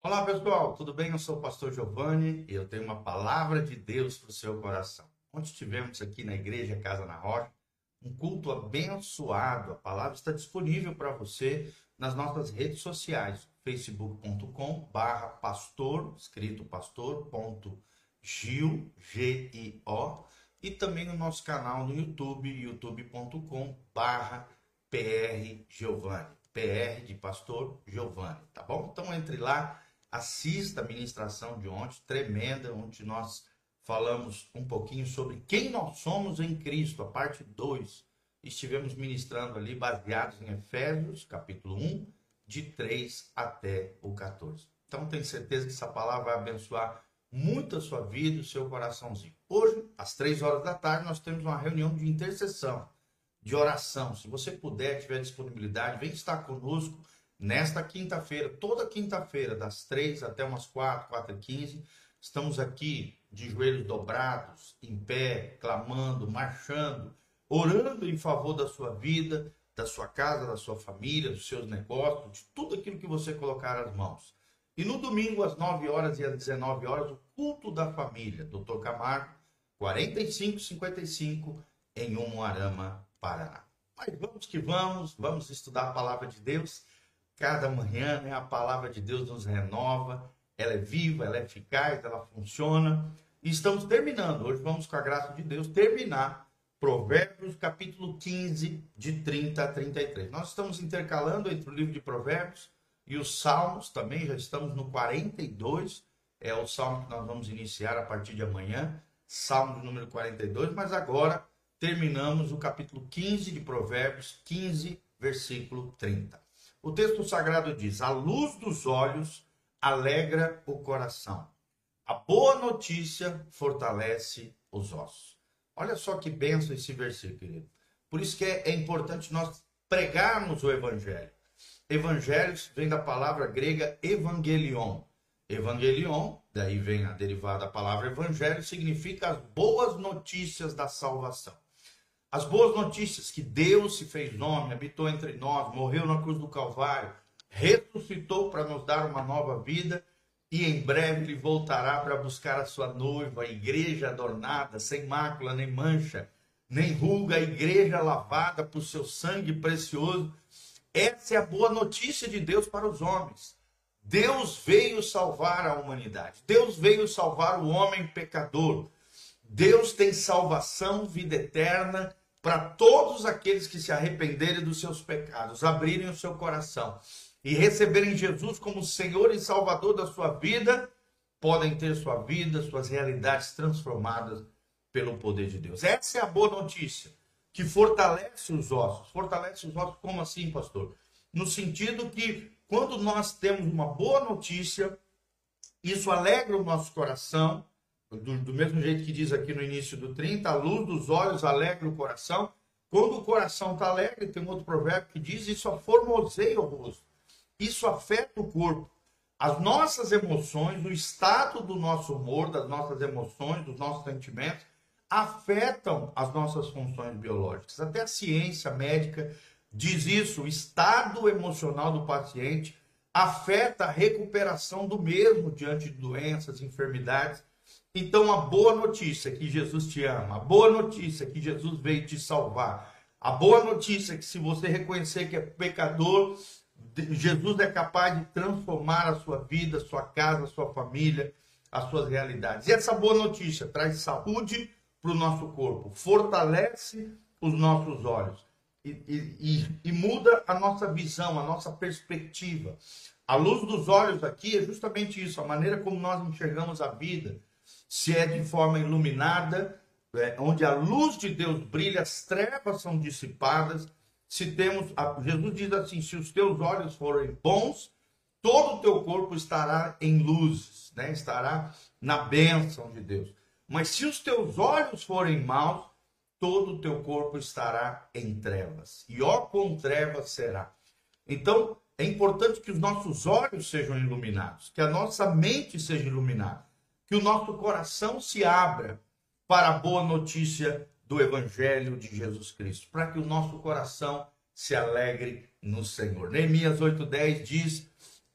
Olá pessoal, tudo bem? Eu sou o pastor Giovanni e eu tenho uma palavra de Deus para o seu coração. Ontem tivemos aqui na igreja Casa na Rocha um culto abençoado. A palavra está disponível para você nas nossas redes sociais, facebook.com barra pastor, escrito pastor.gil, G-I-O, e também no nosso canal no YouTube, youtube.com barra PR Giovanni, PR de pastor Giovanni, tá bom? Então entre lá assista a ministração de ontem, tremenda, onde nós falamos um pouquinho sobre quem nós somos em Cristo, a parte 2. Estivemos ministrando ali baseados em Efésios, capítulo 1, de 3 até o 14. Então tenho certeza que essa palavra vai abençoar muito a sua vida, o seu coraçãozinho. Hoje, às 3 horas da tarde, nós temos uma reunião de intercessão, de oração. Se você puder, tiver disponibilidade, vem estar conosco Nesta quinta-feira, toda quinta-feira, das três até umas quatro, quatro e quinze, estamos aqui de joelhos dobrados, em pé, clamando, marchando, orando em favor da sua vida, da sua casa, da sua família, dos seus negócios, de tudo aquilo que você colocar as mãos. E no domingo, às 9 horas e às 19 horas, o culto da família, Dr. Camargo, 4555, em Umuarama, Paraná. Mas vamos que vamos, vamos estudar a palavra de Deus. Cada manhã, né, a palavra de Deus nos renova, ela é viva, ela é eficaz, ela funciona. E estamos terminando, hoje vamos, com a graça de Deus, terminar Provérbios, capítulo 15, de 30 a 33. Nós estamos intercalando entre o livro de Provérbios e os Salmos também, já estamos no 42, é o salmo que nós vamos iniciar a partir de amanhã, Salmo número 42, mas agora terminamos o capítulo 15 de Provérbios, 15, versículo 30. O texto sagrado diz: A luz dos olhos alegra o coração. A boa notícia fortalece os ossos. Olha só que benção esse versículo, querido. Por isso que é, é importante nós pregarmos o evangelho. Evangelhos vem da palavra grega evangelion. Evangelion, daí vem a derivada da palavra evangelho, significa as boas notícias da salvação. As boas notícias que Deus se fez nome, habitou entre nós, morreu na cruz do Calvário, ressuscitou para nos dar uma nova vida e em breve ele voltará para buscar a sua noiva, a igreja adornada, sem mácula nem mancha, nem ruga, a igreja lavada por seu sangue precioso. Essa é a boa notícia de Deus para os homens. Deus veio salvar a humanidade. Deus veio salvar o homem pecador. Deus tem salvação, vida eterna para todos aqueles que se arrependerem dos seus pecados, abrirem o seu coração e receberem Jesus como Senhor e Salvador da sua vida, podem ter sua vida, suas realidades transformadas pelo poder de Deus. Essa é a boa notícia, que fortalece os ossos. Fortalece os ossos como assim, pastor? No sentido que quando nós temos uma boa notícia, isso alegra o nosso coração, do, do, mesmo jeito que diz aqui no início do 30, a luz dos olhos alegra o coração. Quando o coração está alegre, tem um outro provérbio que diz: Isso aformoseia o rosto. Isso afeta o corpo. As nossas emoções, o estado do nosso humor, das nossas emoções, dos nossos sentimentos, afetam as nossas funções biológicas. Até a ciência médica diz isso: o estado emocional do paciente afeta a recuperação do mesmo diante de doenças, enfermidades. Então, a boa notícia que Jesus te ama, a boa notícia que Jesus veio te salvar, a boa notícia que se você reconhecer que é pecador, Jesus é capaz de transformar a sua vida, a sua casa, a sua família, as suas realidades. E essa boa notícia traz saúde para o nosso corpo, fortalece os nossos olhos e, e, e, muda a nossa visão, a nossa perspectiva. A luz dos olhos aqui é justamente isso, a maneira como nós enxergamos a vida se é de forma iluminada, é, onde a luz de Deus brilha, as trevas são dissipadas. Se temos, Jesus diz assim: se os teus olhos forem bons, todo o teu corpo estará em luzes, né? estará na bênção de Deus. Mas se os teus olhos forem maus, todo o teu corpo estará em trevas. E ó, com trevas será. Então, é importante que os nossos olhos sejam iluminados, que a nossa mente seja iluminada que o nosso coração se abra para a boa notícia do Evangelho de Jesus Cristo, para que o nosso coração se alegre no Senhor. Neemias 8,10 diz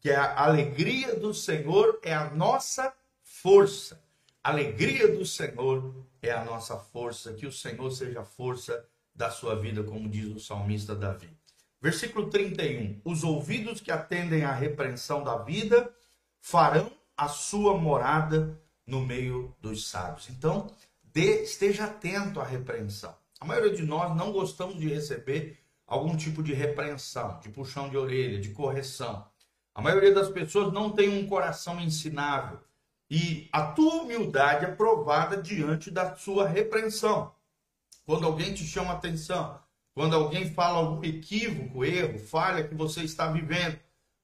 que a alegria do Senhor é a nossa força. A alegria do Senhor é a nossa força. Que o Senhor seja a força da sua vida, como diz o salmista Davi. Versículo 31. Os ouvidos que atendem à repreensão da vida farão a sua morada no meio dos sábios. Então, dê, esteja atento à repreensão. A maioria de nós não gostamos de receber algum tipo de repreensão, de puxão de orelha, de correção. A maioria das pessoas não tem um coração ensinável. E a tua humildade é provada diante da sua repreensão. Quando alguém te chama atenção, quando alguém fala algum equívoco, erro, falha que você está vivendo,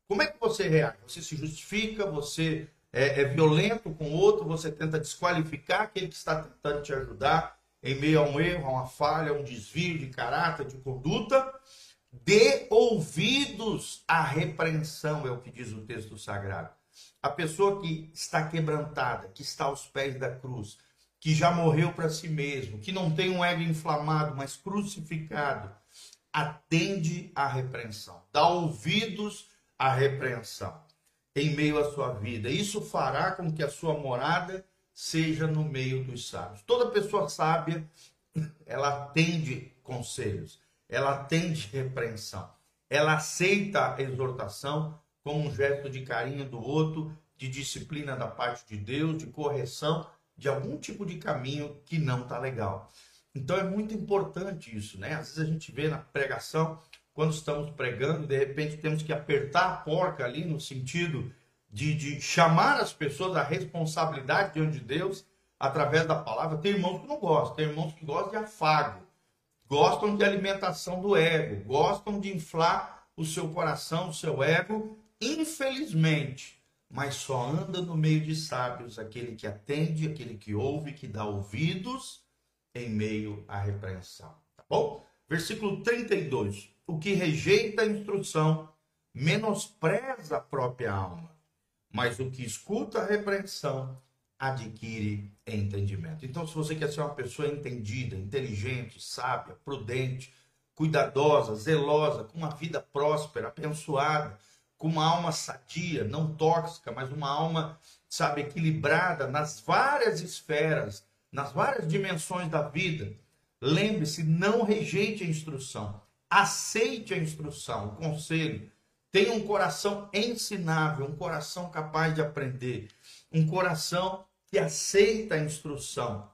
como é que você reage? Você se justifica, você é, é violento com o outro, você tenta desqualificar aquele que está tentando te ajudar em meio a um erro, a uma falha, a um desvio de caráter, de conduta. Dê ouvidos à repreensão, é o que diz o texto sagrado. A pessoa que está quebrantada, que está aos pés da cruz, que já morreu para si mesmo, que não tem um ego inflamado, mas crucificado, atende à repreensão, dá ouvidos à repreensão em meio à sua vida. Isso fará com que a sua morada seja no meio dos sábios. Toda pessoa sábia, ela atende conselhos, ela atende repreensão, ela aceita a exortação como um gesto de carinho do outro, de disciplina da parte de Deus, de correção de algum tipo de caminho que não está legal. Então é muito importante isso, né? Às vezes a gente vê na pregação quando estamos pregando, de repente temos que apertar a porca ali no sentido de, de chamar as pessoas à responsabilidade diante de Deus através da palavra. Tem irmãos que não gostam, tem irmãos que gostam de afago, gostam de alimentação do ego, gostam de inflar o seu coração, o seu ego, infelizmente. Mas só anda no meio de sábios aquele que atende, aquele que ouve, que dá ouvidos em meio à repreensão. Tá bom? Versículo 32 o que rejeita a instrução menospreza a própria alma, mas o que escuta a repreensão adquire entendimento. Então, se você quer ser uma pessoa entendida, inteligente, sábia, prudente, cuidadosa, zelosa, com uma vida próspera, abençoada, com uma alma sadia, não tóxica, mas uma alma, sabe, equilibrada nas várias esferas, nas várias dimensões da vida, lembre-se, não rejeite a instrução aceite a instrução, o conselho, tenha um coração ensinável, um coração capaz de aprender, um coração que aceita a instrução,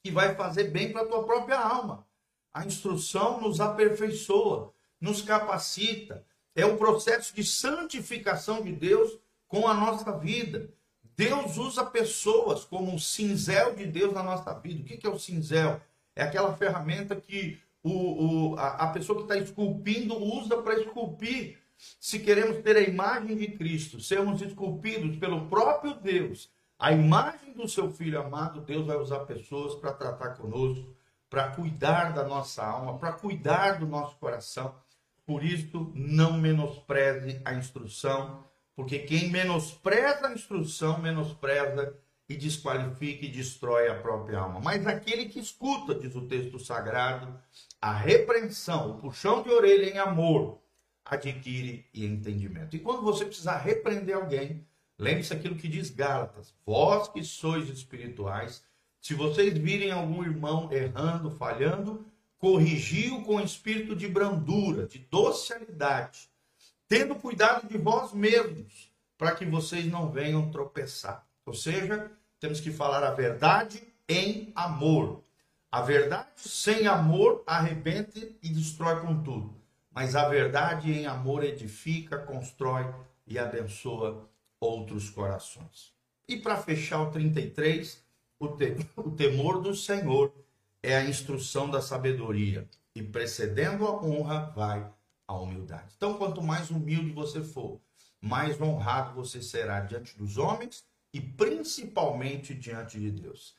que vai fazer bem para a tua própria alma. A instrução nos aperfeiçoa, nos capacita, é o processo de santificação de Deus com a nossa vida. Deus usa pessoas como um cinzel de Deus na nossa vida. O que é o cinzel? É aquela ferramenta que o, o, a, a pessoa que está esculpindo usa para esculpir. Se queremos ter a imagem de Cristo, sermos esculpidos pelo próprio Deus, a imagem do seu Filho amado, Deus vai usar pessoas para tratar conosco, para cuidar da nossa alma, para cuidar do nosso coração. Por isso, não menospreze a instrução, porque quem menospreza a instrução, menospreza e desqualifica e destrói a própria alma. Mas aquele que escuta, diz o texto sagrado, a repreensão, o puxão de orelha em amor, adquire entendimento. E quando você precisar repreender alguém, lembre-se aquilo que diz Gálatas: vós que sois espirituais, se vocês virem algum irmão errando, falhando, corrigiu com espírito de brandura, de docilidade, tendo cuidado de vós mesmos, para que vocês não venham tropeçar. Ou seja, temos que falar a verdade em amor. A verdade sem amor arrebenta e destrói com tudo. Mas a verdade em amor edifica, constrói e abençoa outros corações. E para fechar o 33, o, te, o temor do Senhor é a instrução da sabedoria. E precedendo a honra vai a humildade. Então, quanto mais humilde você for, mais honrado você será diante dos homens e principalmente diante de Deus.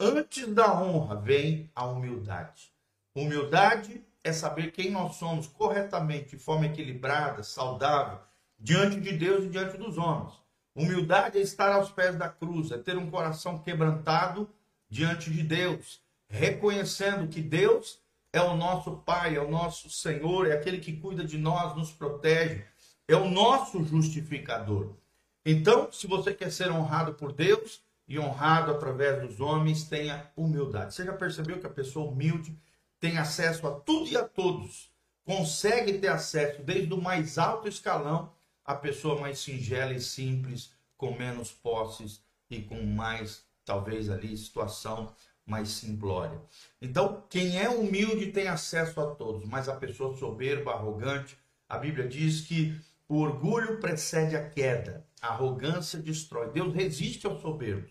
Antes da honra vem a humildade. Humildade é saber quem nós somos corretamente, de forma equilibrada, saudável, diante de Deus e diante dos homens. Humildade é estar aos pés da cruz, é ter um coração quebrantado diante de Deus, reconhecendo que Deus é o nosso Pai, é o nosso Senhor, é aquele que cuida de nós, nos protege, é o nosso justificador. Então, se você quer ser honrado por Deus e honrado através dos homens, tenha humildade. Você já percebeu que a pessoa humilde tem acesso a tudo e a todos? Consegue ter acesso desde o mais alto escalão à pessoa mais singela e simples, com menos posses e com mais, talvez ali, situação mais simplória. Então, quem é humilde tem acesso a todos, mas a pessoa soberba, arrogante, a Bíblia diz que o orgulho precede a queda, a arrogância destrói. Deus resiste aos soberbos,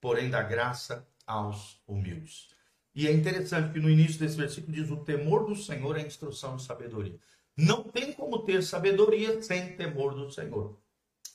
porém dá graça aos humildes. E é interessante que no início desse versículo diz: o temor do Senhor é a instrução de sabedoria. Não tem como ter sabedoria sem temor do Senhor.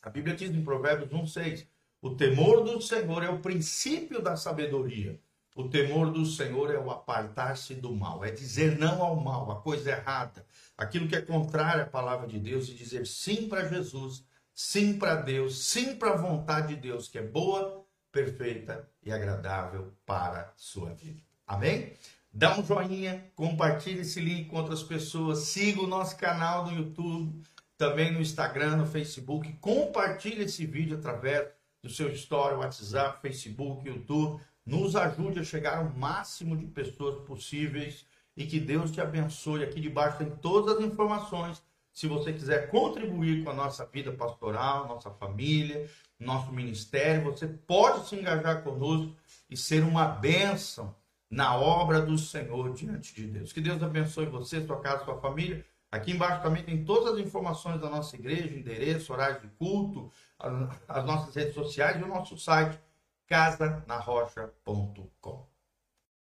A Bíblia diz em Provérbios 1,6: o temor do Senhor é o princípio da sabedoria. O temor do Senhor é o apartar-se do mal, é dizer não ao mal, a coisa errada, aquilo que é contrário à palavra de Deus e dizer sim para Jesus, sim para Deus, sim para a vontade de Deus, que é boa, perfeita e agradável para a sua vida. Amém? Dá um joinha, compartilhe esse link com outras pessoas, siga o nosso canal no YouTube, também no Instagram, no Facebook, compartilhe esse vídeo através do seu story, WhatsApp, Facebook, YouTube nos ajude a chegar ao máximo de pessoas possíveis e que Deus te abençoe. Aqui debaixo tem todas as informações. Se você quiser contribuir com a nossa vida pastoral, nossa família, nosso ministério, você pode se engajar conosco e ser uma bênção na obra do Senhor diante de Deus. Que Deus abençoe você, sua casa, sua família. Aqui embaixo também tem todas as informações da nossa igreja, endereço, horário de culto, as nossas redes sociais e o nosso site casanarrocha.com.